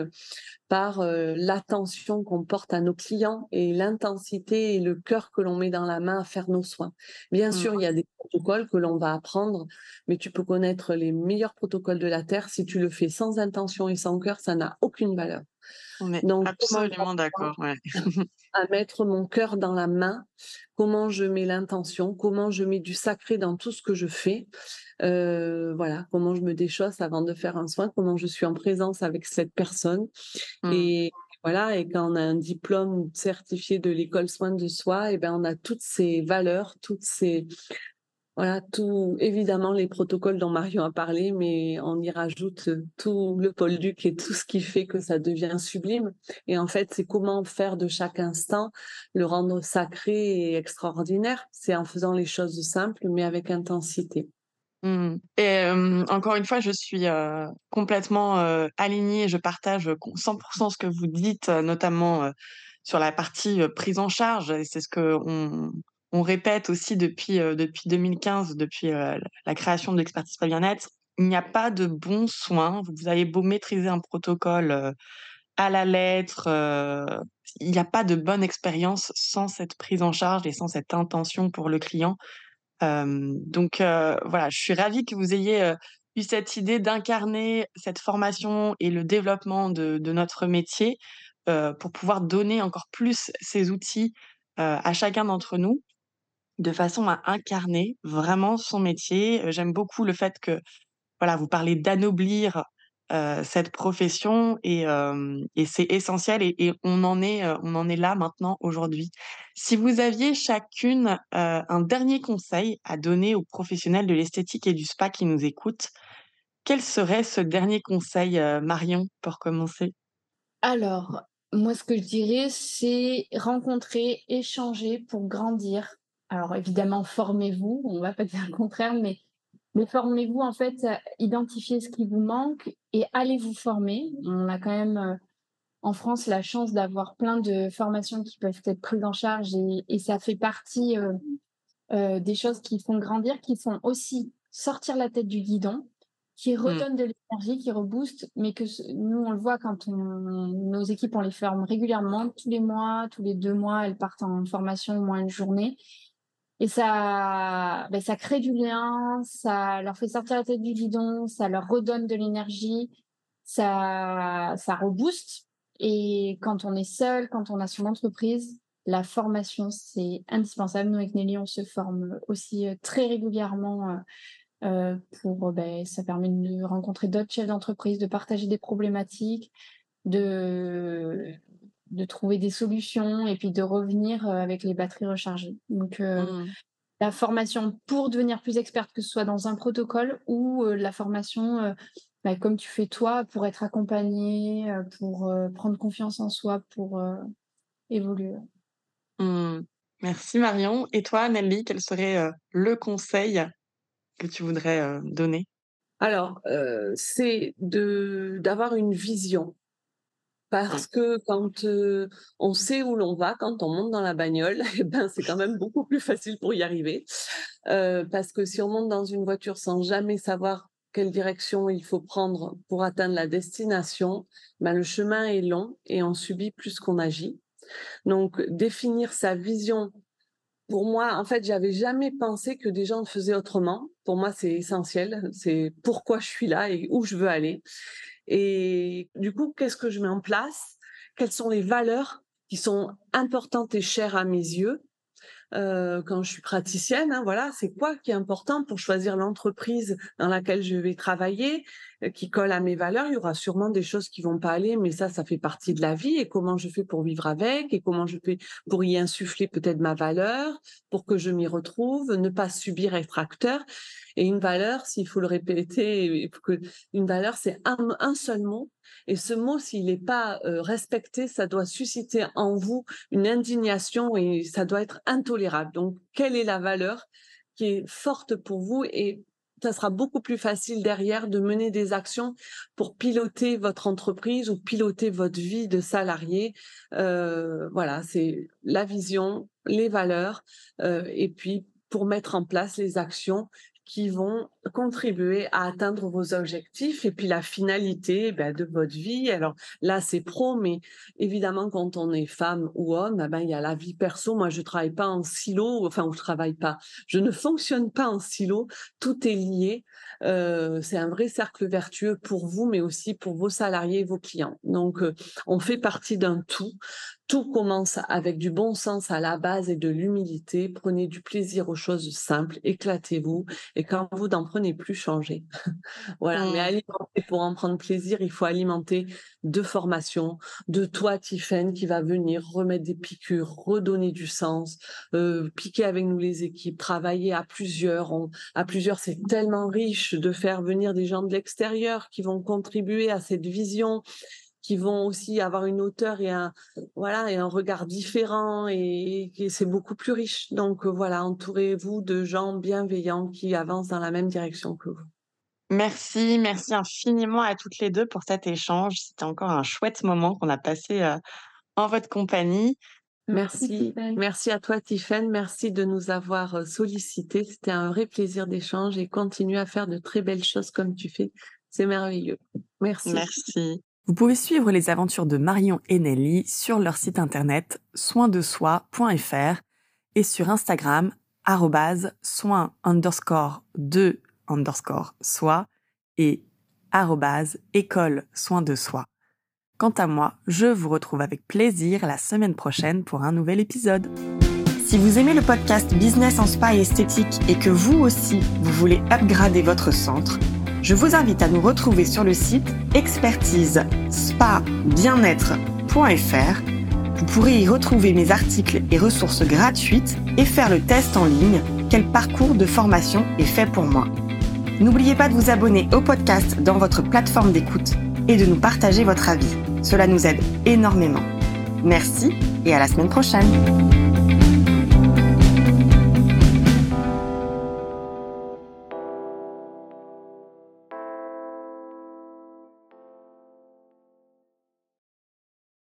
euh, par l'attention qu'on porte à nos clients et l'intensité et le cœur que l'on met dans la main à faire nos soins. Bien sûr, il y a des protocoles que l'on va apprendre, mais tu peux connaître les meilleurs protocoles de la Terre. Si tu le fais sans intention et sans cœur, ça n'a aucune valeur. On est Donc, absolument d'accord. Ouais. à mettre mon cœur dans la main, comment je mets l'intention, comment je mets du sacré dans tout ce que je fais? Euh, voilà, comment je me déchausse avant de faire un soin, comment je suis en présence avec cette personne? Mmh. Et voilà, et quand on a un diplôme certifié de l'école soin de soi, et eh ben on a toutes ces valeurs, toutes ces voilà, tout, évidemment, les protocoles dont Marion a parlé, mais on y rajoute tout le pôle duc et tout ce qui fait que ça devient sublime. Et en fait, c'est comment faire de chaque instant le rendre sacré et extraordinaire. C'est en faisant les choses simples, mais avec intensité. Mmh. Et encore une fois, je suis complètement alignée. Je partage 100% ce que vous dites, notamment sur la partie prise en charge. C'est ce que on, on répète aussi depuis, depuis 2015, depuis la création de l'expertise bien-être, il n'y a pas de bons soins. Vous avez beau maîtriser un protocole à la lettre, il n'y a pas de bonne expérience sans cette prise en charge et sans cette intention pour le client. donc voilà, je suis ravie que vous ayez eu cette idée d'incarner cette formation et le développement de notre métier pour pouvoir donner encore plus ces outils à chacun d'entre nous de façon à incarner vraiment son métier. J'aime beaucoup le fait que voilà, vous parlez d'anoblir cette profession et, c'est essentiel et, on en est on en est là maintenant aujourd'hui. Si vous aviez chacune un dernier conseil à donner aux professionnels de l'esthétique et du spa qui nous écoutent, quel serait ce dernier conseil, Marion, pour commencer? Alors, moi, ce que je dirais, c'est rencontrer, échanger pour grandir. Alors évidemment, formez-vous, on ne va pas dire le contraire, mais, mais formez-vous en fait, identifiez ce qui vous manque et allez vous former. On a quand même euh, en France la chance d'avoir plein de formations qui peuvent être prises en charge et, ça fait partie euh, euh, des choses qui font grandir, qui font aussi sortir la tête du guidon, qui mmh. redonnent de l'énergie, qui reboostent, mais que nous, on le voit quand on, nos équipes, on les forme régulièrement, tous les mois, tous les deux mois, elles partent en formation au moins une journée. Et ça, ben, ça crée du lien, ça leur fait sortir la tête du guidon, ça leur redonne de l'énergie, ça, ça rebooste. Et quand on est seul, quand on a son entreprise, la formation, c'est indispensable. Nous, avec Nelly, on se forme aussi euh, très régulièrement euh, euh, pour, ben, ça permet de rencontrer d'autres chefs d'entreprise, de partager des problématiques, de, de trouver des solutions et puis de revenir euh, avec les batteries rechargées. Donc, euh, mmh. la formation pour devenir plus experte, que ce soit dans un protocole ou euh, la formation, bah, comme tu fais toi, pour être accompagné, pour prendre confiance en soi, pour évoluer. Mmh. Merci Marion. Et toi, Nelly, quel serait le conseil que tu voudrais donner? Alors, c'est d'avoir une vision parce que quand on sait où l'on va, quand on monte dans la bagnole, eh ben, c'est quand même beaucoup plus facile pour y arriver. parce que si on monte dans une voiture sans jamais savoir quelle direction il faut prendre pour atteindre la destination, ben, le chemin est long et on subit plus qu'on agit. Donc, définir sa vision, pour moi, en fait, j'avais jamais pensé que des gens le faisaient autrement. Pour moi, c'est essentiel. C'est pourquoi je suis là et où je veux aller. Et du coup, qu'est-ce que je mets en place? Quelles sont les valeurs qui sont importantes et chères à mes yeux? Euh, quand je suis praticienne, hein, voilà, c'est quoi qui est important pour choisir l'entreprise dans laquelle je vais travailler, euh, qui colle à mes valeurs? Il y aura sûrement des choses qui vont pas aller, mais ça, ça fait partie de la vie. Et comment je fais pour vivre avec, et comment je fais pour y insuffler peut-être ma valeur, pour que je m'y retrouve, ne pas subir être acteur? Et une valeur, s'il faut le répéter, une valeur, c'est un seul mot et ce mot, s'il n'est pas respecté, ça doit susciter en vous une indignation et ça doit être intolérable. Donc, quelle est la valeur qui est forte pour vous et ça sera beaucoup plus facile derrière de mener des actions pour piloter votre entreprise ou piloter votre vie de salarié. voilà, c'est la vision, les valeurs, et puis pour mettre en place les actions qui vont contribuer à atteindre vos objectifs et puis la finalité ben, de votre vie. Alors là, c'est pro, mais évidemment, quand on est femme ou homme, eh ben, il y a la vie perso. Moi, je travaille pas en silo, enfin, je travaille pas. Je ne fonctionne pas en silo. Tout est lié. Euh, c'est un vrai cercle vertueux pour vous, mais aussi pour vos salariés et vos clients. Donc, euh, on fait partie d'un tout. Tout commence avec du bon sens à la base et de l'humilité. Prenez du plaisir aux choses simples, éclatez-vous. Et quand vous n'en prenez plus, changez. voilà. Mais mmh. alimenter, pour en prendre plaisir, il faut alimenter de formation, de toi, Tiffen, qui va venir remettre des piqûres, redonner du sens, euh, piquer avec nous les équipes, travailler à plusieurs. à plusieurs, c'est tellement riche de faire venir des gens de l'extérieur qui vont contribuer à cette vision qui vont aussi avoir une hauteur et un voilà et un regard différent et, c'est beaucoup plus riche. Donc euh, voilà, entourez-vous de gens bienveillants qui avancent dans la même direction que vous. Merci, merci infiniment à toutes les deux pour cet échange. C'était encore un chouette moment qu'on a passé euh, en votre compagnie. Merci, merci à toi Tiffen, merci de nous avoir euh, sollicités. C'était un vrai plaisir d'échange et continue à faire de très belles choses comme tu fais. C'est merveilleux. Merci. Merci. Vous pouvez suivre les aventures de Marion et Nelly sur leur site internet soindesoi.fr et sur Instagram soin underscore de underscore soi et école soin de soi. Quant à moi, je vous retrouve avec plaisir la semaine prochaine pour un nouvel épisode. Si vous aimez le podcast Business en Spa et Esthétique et que vous aussi, vous voulez upgrader votre centre, je vous invite à nous retrouver sur le site expertise spa bien-être.fr. Vous pourrez y retrouver mes articles et ressources gratuites et faire le test en ligne quel parcours de formation est fait pour moi? N'oubliez pas de vous abonner au podcast dans votre plateforme d'écoute et de nous partager votre avis. Cela nous aide énormément. Merci et à la semaine prochaine.